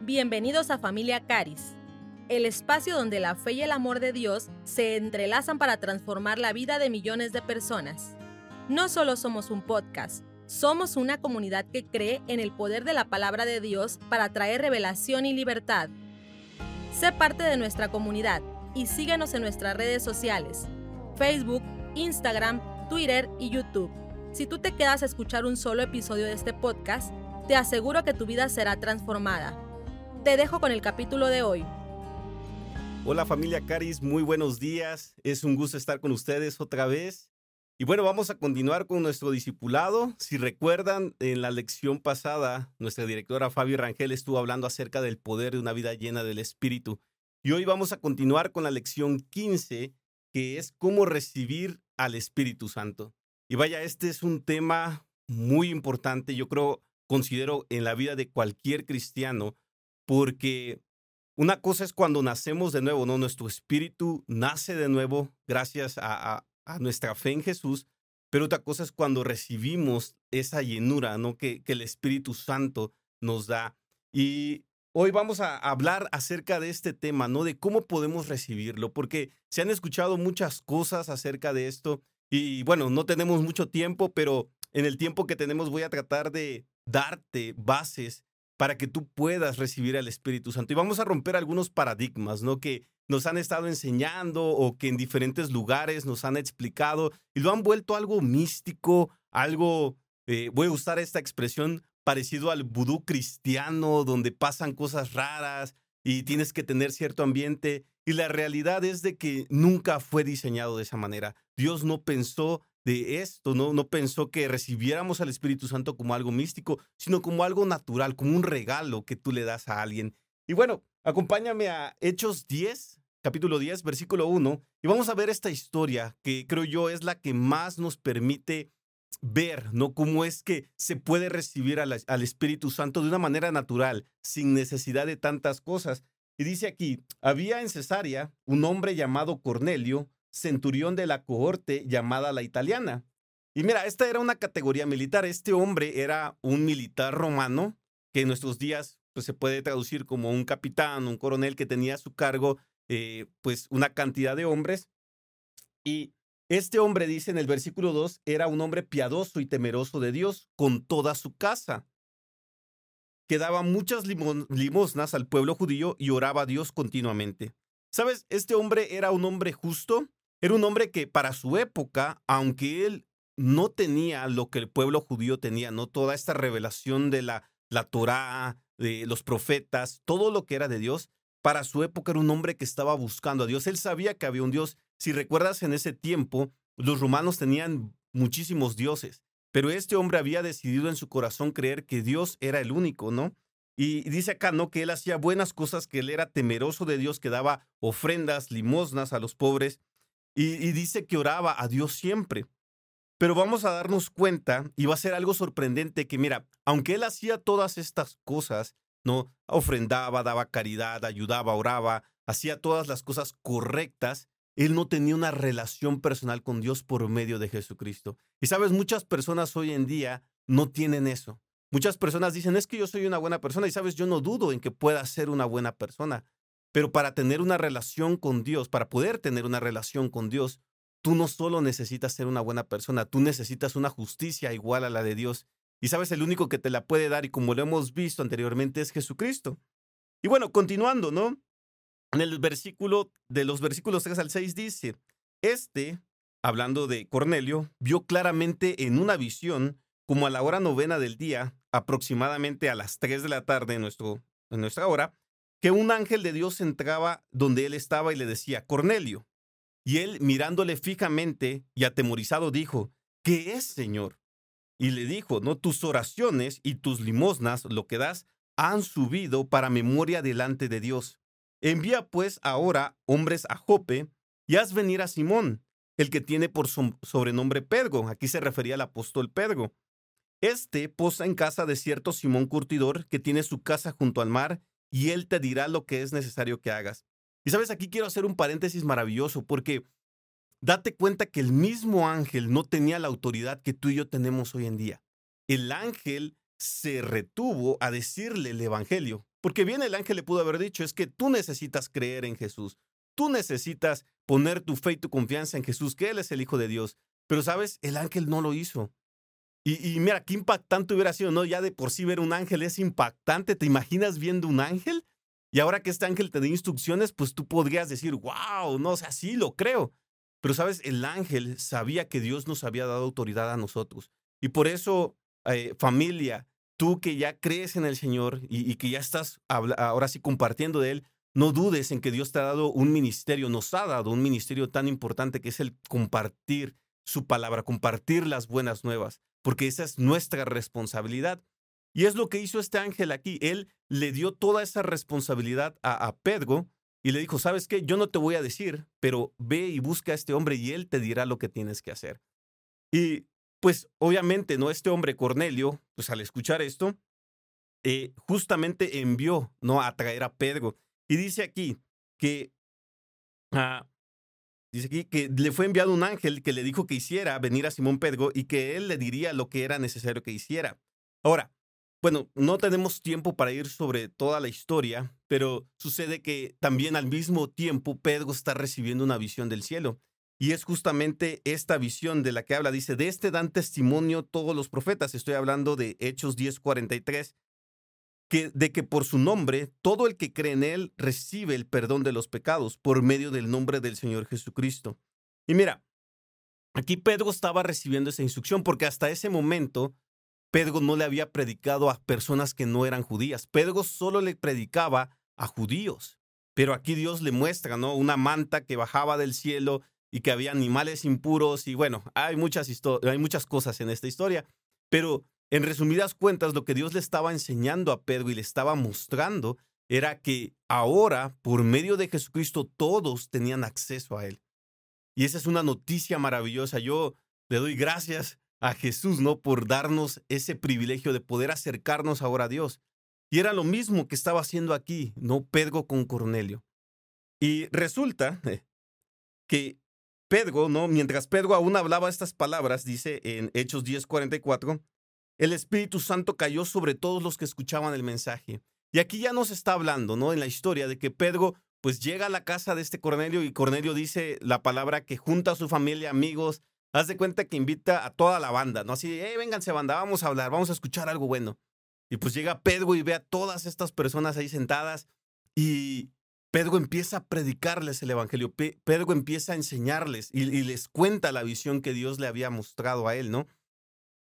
Bienvenidos a Familia Caris, el espacio donde la fe y el amor de Dios se entrelazan para transformar la vida de millones de personas. No solo somos un podcast, somos una comunidad que cree en el poder de la palabra de Dios para traer revelación y libertad. Sé parte de nuestra comunidad y síguenos en nuestras redes sociales, Facebook, Instagram, Twitter y YouTube. Si tú te quedas a escuchar un solo episodio de este podcast, te aseguro que tu vida será transformada. Te dejo con el capítulo de hoy. Hola familia Caris, muy buenos días. Es un gusto estar con ustedes otra vez. Y bueno, vamos a continuar con nuestro discipulado. Si recuerdan, en la lección pasada, nuestra directora Fabi Rangel estuvo hablando acerca del poder de una vida llena del Espíritu. Y hoy vamos a continuar con la lección 15, que es cómo recibir al Espíritu Santo. Y vaya, este es un tema muy importante, yo creo, considero en la vida de cualquier cristiano, porque una cosa es cuando nacemos de nuevo, ¿no? Nuestro espíritu nace de nuevo gracias a, nuestra fe en Jesús, pero otra cosa es cuando recibimos esa llenura, ¿no? Que, el Espíritu Santo nos da. Y hoy vamos a hablar acerca de este tema, ¿no? De cómo podemos recibirlo, porque se han escuchado muchas cosas acerca de esto y bueno, no tenemos mucho tiempo, pero en el tiempo que tenemos voy a tratar de darte bases para que tú puedas recibir al Espíritu Santo. Y vamos a romper algunos paradigmas, ¿no? Que nos han estado enseñando o que en diferentes lugares nos han explicado y lo han vuelto algo místico, algo, eh, voy a usar esta expresión, parecido al vudú cristiano, donde pasan cosas raras y tienes que tener cierto ambiente. Y la realidad es de que nunca fue diseñado de esa manera. Dios no pensó de esto, ¿no? No pensó que recibiéramos al Espíritu Santo como algo místico, sino como algo natural, como un regalo que tú le das a alguien. Y bueno, acompáñame a Hechos 10, capítulo 10, versículo 1, y vamos a ver esta historia que creo yo es la que más nos permite ver, ¿no? Cómo es que se puede recibir al, al Espíritu Santo de una manera natural, sin necesidad de tantas cosas. Y dice aquí, había en Cesarea un hombre llamado Cornelio, centurión de la cohorte llamada la italiana. Y mira, esta era una categoría militar. Este hombre era un militar romano que en nuestros días pues, se puede traducir como un capitán, un coronel que tenía a su cargo eh, pues una cantidad de hombres. Y este hombre, dice en el versículo 2, era un hombre piadoso y temeroso de Dios con toda su casa, que daba muchas limosnas al pueblo judío y oraba a Dios continuamente. ¿Sabes? Este hombre era un hombre justo era un hombre que para su época, aunque él no tenía lo que el pueblo judío tenía, no toda esta revelación de la, la Torá, de los profetas, todo lo que era de Dios, para su época era un hombre que estaba buscando a Dios. Él sabía que había un Dios. Si recuerdas en ese tiempo, los romanos tenían muchísimos dioses, pero este hombre había decidido en su corazón creer que Dios era el único, ¿no? Y dice acá, ¿no? Que él hacía buenas cosas, que él era temeroso de Dios, que daba ofrendas, limosnas a los pobres y, dice que oraba a Dios siempre. Pero vamos a darnos cuenta, y va a ser algo sorprendente, que mira, aunque él hacía todas estas cosas, ¿no? Ofrendaba, daba caridad, ayudaba, oraba, hacía todas las cosas correctas, él no tenía una relación personal con Dios por medio de Jesucristo. Y sabes, muchas personas hoy en día no tienen eso. Muchas personas dicen, es que yo soy una buena persona y sabes, yo no dudo en que pueda ser una buena persona, pero para tener una relación con Dios, para poder tener una relación con Dios, tú no solo necesitas ser una buena persona, tú necesitas una justicia igual a la de Dios. Y sabes, el único que te la puede dar, y como lo hemos visto anteriormente, es Jesucristo. Y bueno, continuando, ¿no? En el versículo, de los versículos 3 al 6 dice, este, hablando de Cornelio, vio claramente en una visión, como a la hora novena del día, aproximadamente a las 3 de la tarde en, nuestro, en nuestra hora, que un ángel de Dios entraba donde él estaba y le decía, Cornelio. Y él, mirándole fijamente y atemorizado, dijo, ¿qué es, Señor? Y le dijo, no, tus oraciones y tus limosnas, lo que das, han subido para memoria delante de Dios. Envía pues ahora hombres a Jope y haz venir a Simón, el que tiene por sobrenombre Pedro. Aquí se refería al apóstol Pedro. Este posa en casa de cierto Simón Curtidor, que tiene su casa junto al mar y Él te dirá lo que es necesario que hagas. Y sabes, aquí quiero hacer un paréntesis maravilloso porque date cuenta que el mismo ángel no tenía la autoridad que tú y yo tenemos hoy en día. El ángel se retuvo a decirle el Evangelio. Porque bien el ángel le pudo haber dicho, es que tú necesitas creer en Jesús. Tú necesitas poner tu fe y tu confianza en Jesús, que Él es el Hijo de Dios. Pero sabes, el ángel no lo hizo. Y, mira, qué impactante hubiera sido, ¿no? Ya de por sí ver un ángel es impactante. ¿Te imaginas viendo un ángel? Y ahora que este ángel te dé instrucciones, pues tú podrías decir, wow, no, o sea, sí lo creo. Pero sabes, el ángel sabía que Dios nos había dado autoridad a nosotros. Y por eso, eh, familia, tú que ya crees en el Señor y, y que ya estás ahora sí compartiendo de Él, no dudes en que Dios te ha dado un ministerio, nos ha dado un ministerio tan importante que es el compartir su palabra, compartir las buenas nuevas porque esa es nuestra responsabilidad. Y es lo que hizo este ángel aquí. Él le dio toda esa responsabilidad a, Pedro y le dijo, ¿sabes qué? Yo no te voy a decir, pero ve y busca a este hombre y él te dirá lo que tienes que hacer. Y pues obviamente, ¿no? Este hombre Cornelio, pues al escuchar esto, eh, justamente envió, ¿no? A traer a Pedro. Y dice aquí que ah, Dice aquí que le fue enviado un ángel que le dijo que hiciera venir a Simón Pedro y que él le diría lo que era necesario que hiciera. Ahora, bueno, no tenemos tiempo para ir sobre toda la historia, pero sucede que también al mismo tiempo Pedro está recibiendo una visión del cielo. Y es justamente esta visión de la que habla. Dice, de este dan testimonio todos los profetas. Estoy hablando de Hechos 10:43 de que por su nombre todo el que cree en él recibe el perdón de los pecados por medio del nombre del Señor Jesucristo. Y mira, aquí Pedro estaba recibiendo esa instrucción porque hasta ese momento Pedro no le había predicado a personas que no eran judías. Pedro solo le predicaba a judíos. Pero aquí Dios le muestra, ¿no? Una manta que bajaba del cielo y que había animales impuros y bueno, hay muchas, hay muchas cosas en esta historia. Pero en resumidas cuentas, lo que Dios le estaba enseñando a Pedro y le estaba mostrando era que ahora, por medio de Jesucristo, todos tenían acceso a Él. Y esa es una noticia maravillosa. Yo le doy gracias a Jesús, ¿no? Por darnos ese privilegio de poder acercarnos ahora a Dios. Y era lo mismo que estaba haciendo aquí, ¿no? Pedro con Cornelio. Y resulta eh, que Pedro, ¿no? Mientras Pedro aún hablaba estas palabras, dice en Hechos 10:44, el Espíritu Santo cayó sobre todos los que escuchaban el mensaje. Y aquí ya nos está hablando, ¿no? En la historia de que Pedro pues llega a la casa de este Cornelio y Cornelio dice la palabra que junta a su familia, amigos, haz de cuenta que invita a toda la banda, ¿no? Así, eh, vénganse banda, vamos a hablar, vamos a escuchar algo bueno. Y pues llega Pedro y ve a todas estas personas ahí sentadas y Pedro empieza a predicarles el Evangelio, Pedro empieza a enseñarles y les cuenta la visión que Dios le había mostrado a él, ¿no?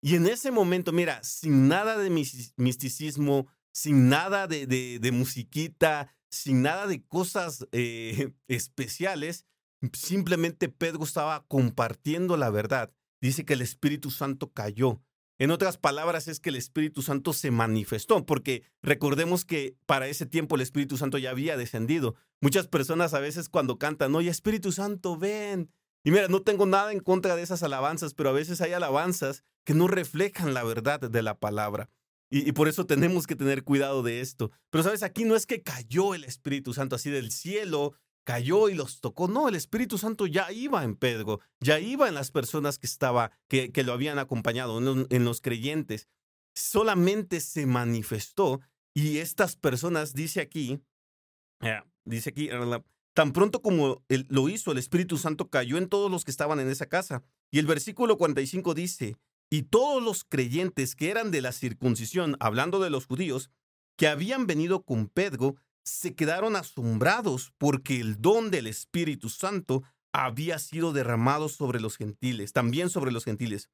Y en ese momento, mira, sin nada de misticismo, sin nada de, de, musiquita, sin nada de cosas eh, especiales, simplemente Pedro estaba compartiendo la verdad. Dice que el Espíritu Santo cayó. En otras palabras, es que el Espíritu Santo se manifestó, porque recordemos que para ese tiempo el Espíritu Santo ya había descendido. Muchas personas a veces cuando cantan, oye, Espíritu Santo, ven, y mira, no tengo nada en contra de esas alabanzas, pero a veces hay alabanzas que no reflejan la verdad de la palabra. Y, por eso tenemos que tener cuidado de esto. Pero sabes, aquí no es que cayó el Espíritu Santo así del cielo, cayó y los tocó. No, el Espíritu Santo ya iba en Pedro, ya iba en las personas que estaba, que, que lo habían acompañado, en los, en los creyentes. Solamente se manifestó y estas personas, dice aquí, dice aquí, Tan pronto como lo hizo, el Espíritu Santo cayó en todos los que estaban en esa casa. Y el versículo 45 dice, y todos los creyentes que eran de la circuncisión, hablando de los judíos, que habían venido con Pedro, se quedaron asombrados porque el don del Espíritu Santo había sido derramado sobre los gentiles, también sobre los gentiles.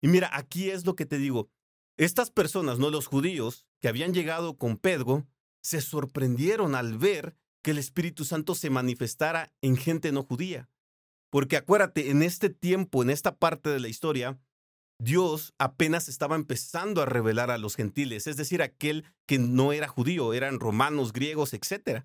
Y mira, aquí es lo que te digo. Estas personas, no los judíos, que habían llegado con Pedro, se sorprendieron al ver que el Espíritu Santo se manifestara en gente no judía. Porque acuérdate, en este tiempo, en esta parte de la historia, Dios apenas estaba empezando a revelar a los gentiles, es decir, aquel que no era judío, eran romanos, griegos, etc.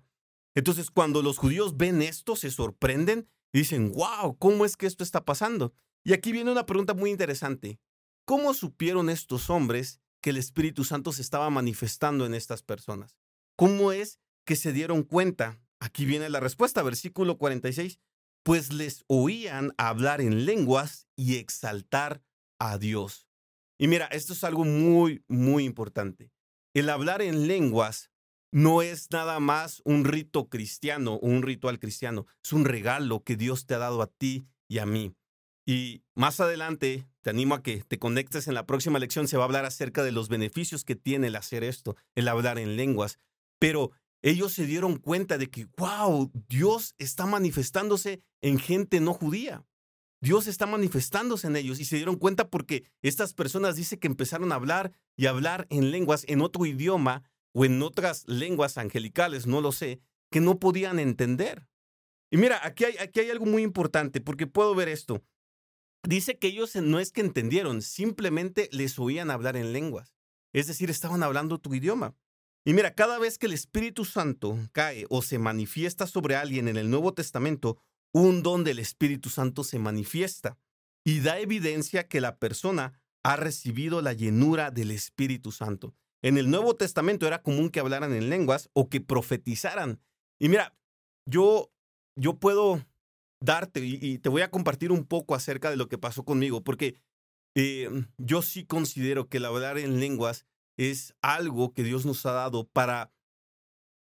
Entonces, cuando los judíos ven esto, se sorprenden y dicen, wow, ¿cómo es que esto está pasando? Y aquí viene una pregunta muy interesante. ¿Cómo supieron estos hombres que el Espíritu Santo se estaba manifestando en estas personas? ¿Cómo es que se dieron cuenta? Aquí viene la respuesta, versículo 46, pues les oían hablar en lenguas y exaltar a Dios. Y mira, esto es algo muy, muy importante. El hablar en lenguas no es nada más un rito cristiano o un ritual cristiano, es un regalo que Dios te ha dado a ti y a mí. Y más adelante te animo a que te conectes en la próxima lección, se va a hablar acerca de los beneficios que tiene el hacer esto, el hablar en lenguas. Pero ellos se dieron cuenta de que, wow, Dios está manifestándose en gente no judía. Dios está manifestándose en ellos y se dieron cuenta porque estas personas dice que empezaron a hablar y hablar en lenguas en otro idioma o en otras lenguas angelicales, no lo sé, que no podían entender. Y mira, aquí hay, aquí hay algo muy importante porque puedo ver esto. Dice que ellos no es que entendieron, simplemente les oían hablar en lenguas. Es decir, estaban hablando tu idioma. Y mira, cada vez que el Espíritu Santo cae o se manifiesta sobre alguien en el Nuevo Testamento, un don del Espíritu Santo se manifiesta y da evidencia que la persona ha recibido la llenura del Espíritu Santo. En el Nuevo Testamento era común que hablaran en lenguas o que profetizaran. Y mira, yo, yo puedo darte y, te voy a compartir un poco acerca de lo que pasó conmigo, porque eh, yo sí considero que el hablar en lenguas es algo que Dios nos ha dado para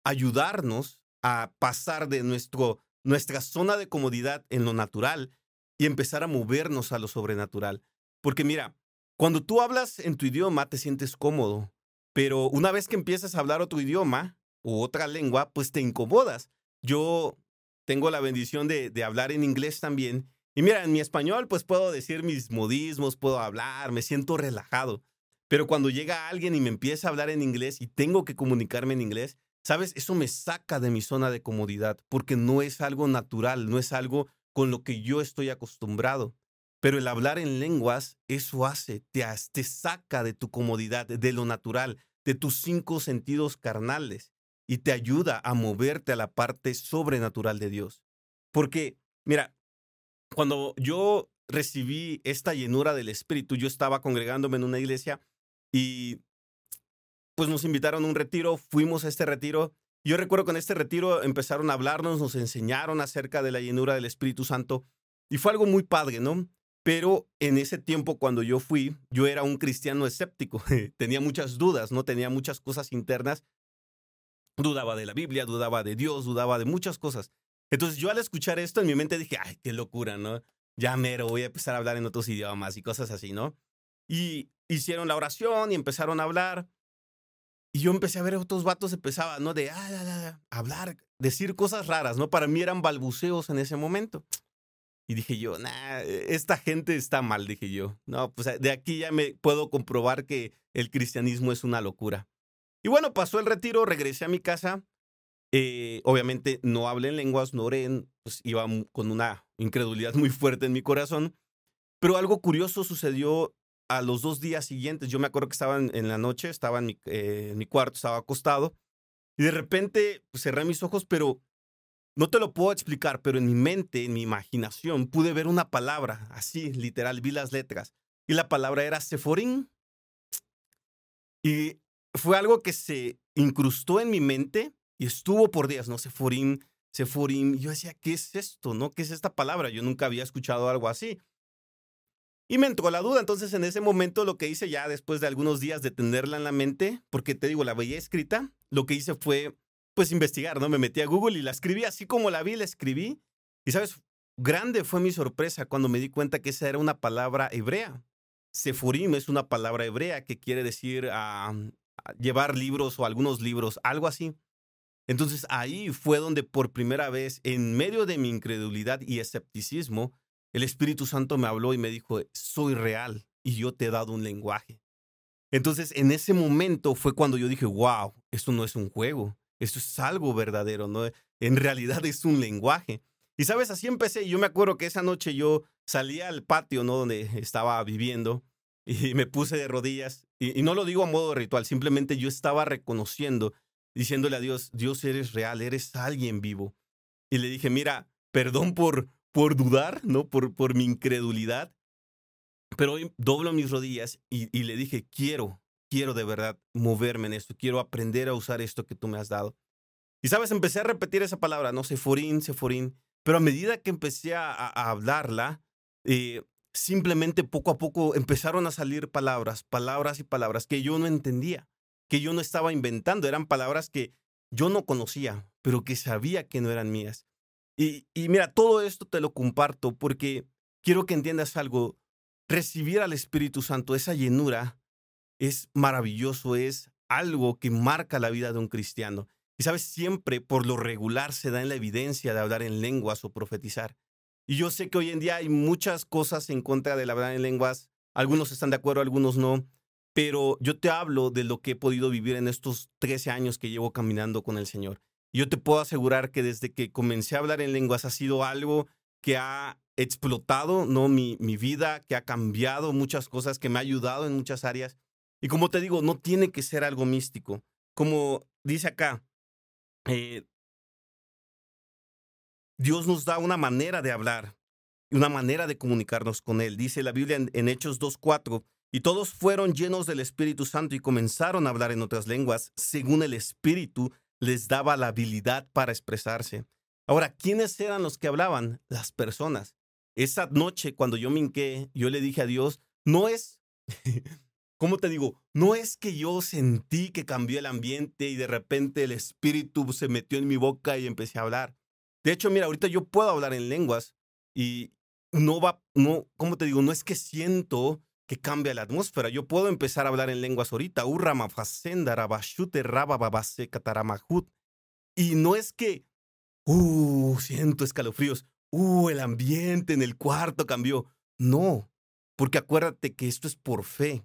ayudarnos a pasar de nuestro, nuestra zona de comodidad en lo natural y empezar a movernos a lo sobrenatural. Porque mira, cuando tú hablas en tu idioma te sientes cómodo, pero una vez que empiezas a hablar otro idioma u otra lengua, pues te incomodas. Yo tengo la bendición de, de, hablar en inglés también. Y mira, en mi español pues puedo decir mis modismos, puedo hablar, me siento relajado. Pero cuando llega alguien y me empieza a hablar en inglés y tengo que comunicarme en inglés, sabes, eso me saca de mi zona de comodidad porque no es algo natural, no es algo con lo que yo estoy acostumbrado. Pero el hablar en lenguas, eso hace, te, te saca de tu comodidad, de lo natural, de tus cinco sentidos carnales y te ayuda a moverte a la parte sobrenatural de Dios. Porque, mira, cuando yo recibí esta llenura del Espíritu, yo estaba congregándome en una iglesia y pues nos invitaron a un retiro, fuimos a este retiro. Yo recuerdo que en este retiro empezaron a hablarnos, nos enseñaron acerca de la llenura del Espíritu Santo y fue algo muy padre, ¿no? Pero en ese tiempo cuando yo fui, yo era un cristiano escéptico, tenía muchas dudas, no tenía muchas cosas internas, dudaba de la Biblia, dudaba de Dios, dudaba de muchas cosas. Entonces yo al escuchar esto en mi mente dije, ay, qué locura, ¿no? Ya mero, voy a empezar a hablar en otros idiomas y cosas así, ¿no? Y hicieron la oración y empezaron a hablar. Y yo empecé a ver otros vatos, empezaba, ¿no? De ah, hablar, decir cosas raras, ¿no? Para mí eran balbuceos en ese momento. Y dije yo, nah, e, esta gente está mal, dije yo. No, pues de aquí ya me puedo comprobar que el cristianismo es una locura. Y bueno, pasó el retiro, regresé a mi casa. Eh, obviamente no hablé en lenguas, no oré, pues iba con una incredulidad muy fuerte en mi corazón. Pero algo curioso sucedió a los dos días siguientes. Yo me acuerdo que estaba en, la noche, estaba en mi, eh, en mi, cuarto, estaba acostado. Y de repente pues, cerré mis ojos, pero no te lo puedo explicar, pero en mi mente, en mi imaginación, pude ver una palabra, así, literal, vi las letras. Y la palabra era Seforín. Y fue algo que se incrustó en mi mente y estuvo por días, ¿no? Seforín, Seforín. Yo decía, ¿qué es esto? ¿No? ¿Qué es esta palabra? Yo nunca había escuchado algo así. Y me entró la duda. Entonces, en ese momento, lo que hice ya después de algunos días de tenerla en la mente, porque te digo, la veía escrita, lo que hice fue pues investigar, ¿no? Me metí a Google y la escribí así como la vi, la escribí. Y sabes, grande fue mi sorpresa cuando me di cuenta que esa era una palabra hebrea. Sefurim es una palabra hebrea que quiere decir llevar libros o algunos libros, algo así. Entonces ahí fue donde por primera vez, en medio de mi incredulidad y escepticismo, el Espíritu Santo me habló y me dijo, soy real y yo te he dado un lenguaje. Entonces en ese momento fue cuando yo dije, wow, esto no es un juego, esto es algo verdadero, ¿no? En realidad es un lenguaje. Y sabes, así empecé. Yo me acuerdo que esa noche yo salí al patio, ¿no? Donde estaba viviendo y me puse de rodillas. Y, y, no lo digo a modo ritual, simplemente yo estaba reconociendo, diciéndole a Dios, Dios eres real, eres alguien vivo. Y le dije, mira, perdón por, por dudar, ¿no? Por, por mi incredulidad. Pero hoy doblo mis rodillas y, y le dije, quiero, quiero de verdad moverme en esto, quiero aprender a usar esto que tú me has dado. Y sabes, empecé a repetir esa palabra, no, seforín, seforín, pero a medida que empecé a, hablarla, eh, simplemente poco a poco empezaron a salir palabras, palabras y palabras que yo no entendía, que yo no estaba inventando, eran palabras que yo no conocía, pero que sabía que no eran mías. Y, mira, todo esto te lo comparto porque quiero que entiendas algo. Recibir al Espíritu Santo, esa llenura, es maravilloso, es algo que marca la vida de un cristiano. Y sabes, siempre por lo regular se da en la evidencia de hablar en lenguas o profetizar. Y yo sé que hoy en día hay muchas cosas en contra de hablar en lenguas. Algunos están de acuerdo, algunos no. Pero yo te hablo de lo que he podido vivir en estos 13 años que llevo caminando con el Señor. Yo te puedo asegurar que desde que comencé a hablar en lenguas ha sido algo que ha explotado ¿no? mi, mi vida, que ha cambiado muchas cosas, que me ha ayudado en muchas áreas. Y como te digo, no tiene que ser algo místico. Como dice acá, eh, Dios nos da una manera de hablar y una manera de comunicarnos con Él. Dice la Biblia en, en Hechos 2.4, y todos fueron llenos del Espíritu Santo y comenzaron a hablar en otras lenguas, según el Espíritu les daba la habilidad para expresarse. Ahora, ¿quiénes eran los que hablaban? Las personas. Esa noche, cuando yo me hinqué, yo le dije a Dios, no es, ¿cómo te digo? No es que yo sentí que cambió el ambiente y de repente el Espíritu se metió en mi boca y empecé a hablar. De hecho, mira, ahorita yo puedo hablar en lenguas y no va, no, ¿cómo te digo? No es que siento que cambia la atmósfera. Yo puedo empezar a hablar en lenguas ahorita. Y no es que, uh, siento escalofríos, uh, el ambiente en el cuarto cambió. No, porque acuérdate que esto es por fe.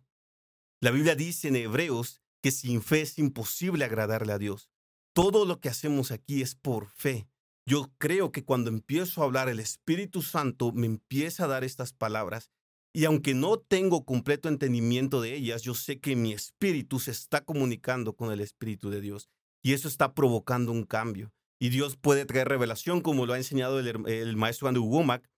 La Biblia dice en Hebreos que sin fe es imposible agradarle a Dios. Todo lo que hacemos aquí es por fe. Yo creo que cuando empiezo a hablar, el Espíritu Santo me empieza a dar estas palabras y aunque no tengo completo entendimiento de ellas, yo sé que mi espíritu se está comunicando con el Espíritu de Dios y eso está provocando un cambio. Y Dios puede traer revelación, como lo ha enseñado el, maestro Andrew Womack.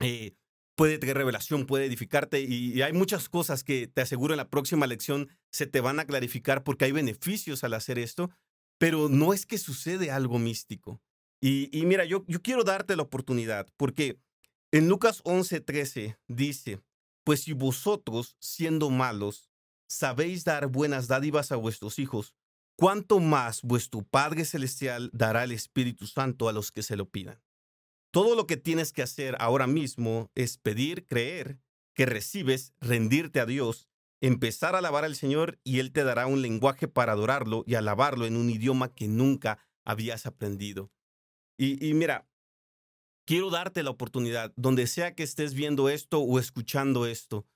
Eh, puede traer revelación, puede edificarte y, hay muchas cosas que te aseguro en la próxima lección se te van a clarificar porque hay beneficios al hacer esto, pero no es que sucede algo místico. Y, mira, yo quiero darte la oportunidad porque en Lucas 11:13 dice, pues si vosotros, siendo malos, sabéis dar buenas dádivas a vuestros hijos, ¿cuánto más vuestro Padre Celestial dará el Espíritu Santo a los que se lo pidan? Todo lo que tienes que hacer ahora mismo es pedir, creer, que recibes, rendirte a Dios, empezar a alabar al Señor y Él te dará un lenguaje para adorarlo y alabarlo en un idioma que nunca habías aprendido. Y, y mira, quiero darte la oportunidad, donde sea que estés viendo esto o escuchando esto,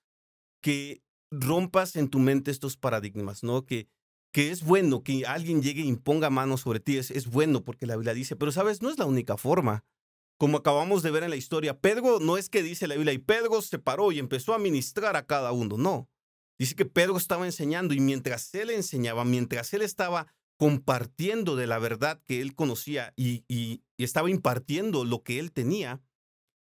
que rompas en tu mente estos paradigmas, ¿no? Que, que es bueno que alguien llegue e imponga manos sobre ti, es, es bueno porque la Biblia dice, pero sabes, no es la única forma. Como acabamos de ver en la historia, Pedro no es que dice la Biblia y Pedro se paró y empezó a ministrar a cada uno, no. Dice que Pedro estaba enseñando y mientras él enseñaba, mientras él estaba compartiendo de la verdad que él conocía y, estaba impartiendo lo que él tenía,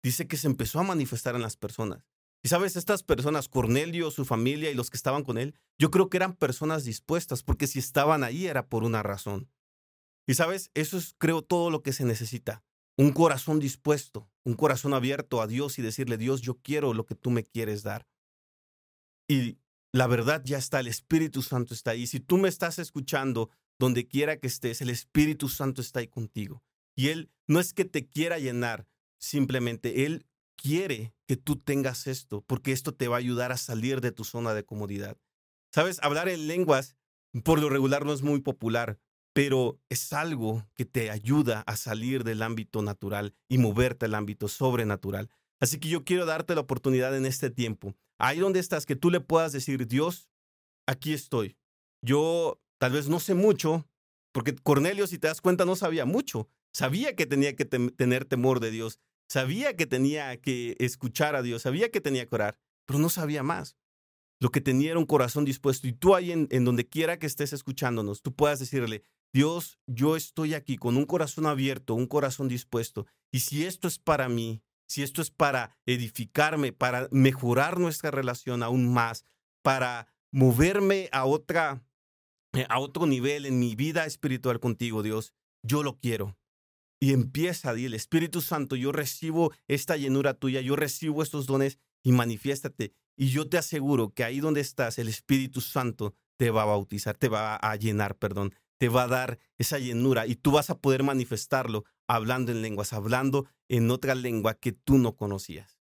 dice que se empezó a manifestar en las personas. Y sabes, estas personas, Cornelio, su familia y los que estaban con él, yo creo que eran personas dispuestas, porque si estaban ahí era por una razón. Y sabes, eso es creo todo lo que se necesita. Un corazón dispuesto, un corazón abierto a Dios y decirle, Dios, yo quiero lo que tú me quieres dar. Y la verdad ya está, el Espíritu Santo está ahí. Si tú me estás escuchando donde quiera que estés, el Espíritu Santo está ahí contigo. Y Él no es que te quiera llenar, simplemente Él quiere que tú tengas esto, porque esto te va a ayudar a salir de tu zona de comodidad. Sabes, hablar en lenguas por lo regular no es muy popular, pero es algo que te ayuda a salir del ámbito natural y moverte al ámbito sobrenatural. Así que yo quiero darte la oportunidad en este tiempo, ahí donde estás, que tú le puedas decir, Dios, aquí estoy. Yo Tal vez no sé mucho, porque Cornelio, si te das cuenta, no sabía mucho. Sabía que tenía que tener temor de Dios, sabía que tenía que escuchar a Dios, sabía que tenía que orar, pero no sabía más. Lo que tenía era un corazón dispuesto. Y tú ahí en, en donde quiera que estés escuchándonos, tú puedas decirle, Dios, yo estoy aquí con un corazón abierto, un corazón dispuesto. Y si esto es para mí, si esto es para edificarme, para mejorar nuestra relación aún más, para moverme a otra a otro nivel en mi vida espiritual contigo, Dios. Yo lo quiero. Y empieza, di el Espíritu Santo, yo recibo esta llenura tuya, yo recibo estos dones y manifiéstate. Y yo te aseguro que ahí donde estás, el Espíritu Santo te va a bautizar, te va a llenar, perdón, te va a dar esa llenura y tú vas a poder manifestarlo hablando en lenguas, hablando en otra lengua que tú no conocías.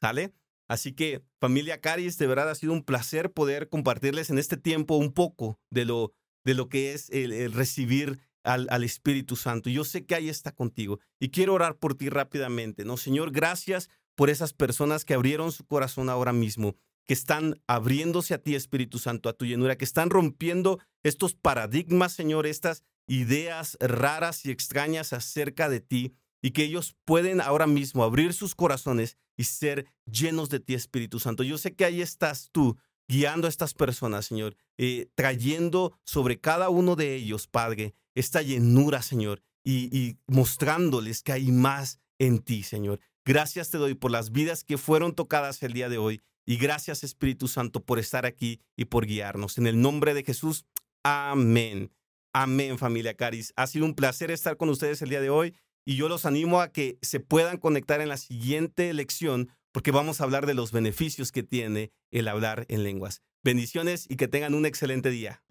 ¿Sale? Así que familia Caris, de verdad ha sido un placer poder compartirles en este tiempo un poco de lo, de lo que es el, recibir al, al, Espíritu Santo. Yo sé que ahí está contigo y quiero orar por ti rápidamente. No, Señor, gracias por esas personas que abrieron su corazón ahora mismo, que están abriéndose a ti, Espíritu Santo, a tu llenura, que están rompiendo estos paradigmas, Señor, estas ideas raras y extrañas acerca de ti y que ellos pueden ahora mismo abrir sus corazones y ser llenos de ti, Espíritu Santo. Yo sé que ahí estás tú guiando a estas personas, Señor, eh, trayendo sobre cada uno de ellos, Padre, esta llenura, Señor, y, y mostrándoles que hay más en ti, Señor. Gracias te doy por las vidas que fueron tocadas el día de hoy y gracias Espíritu Santo por estar aquí y por guiarnos. En el nombre de Jesús, amén. Amén familia Caris. Ha sido un placer estar con ustedes el día de hoy y yo los animo a que se puedan conectar en la siguiente lección porque vamos a hablar de los beneficios que tiene el hablar en lenguas. Bendiciones y que tengan un excelente día.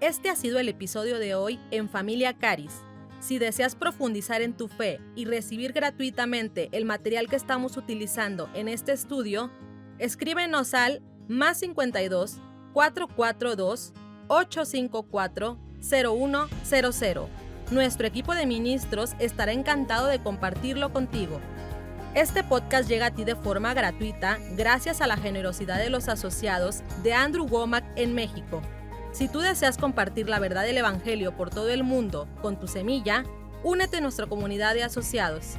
Este ha sido el episodio de hoy en Familia Caris. Si deseas profundizar en tu fe y recibir gratuitamente el material que estamos utilizando en este estudio, escríbenos al más 52 442 854 0100 nuestro equipo de ministros estará encantado de compartirlo contigo. Este podcast llega a ti de forma gratuita gracias a la generosidad de los asociados de Andrew Womack en México. Si tú deseas compartir la verdad del Evangelio por todo el mundo con tu semilla, únete a nuestra comunidad de asociados.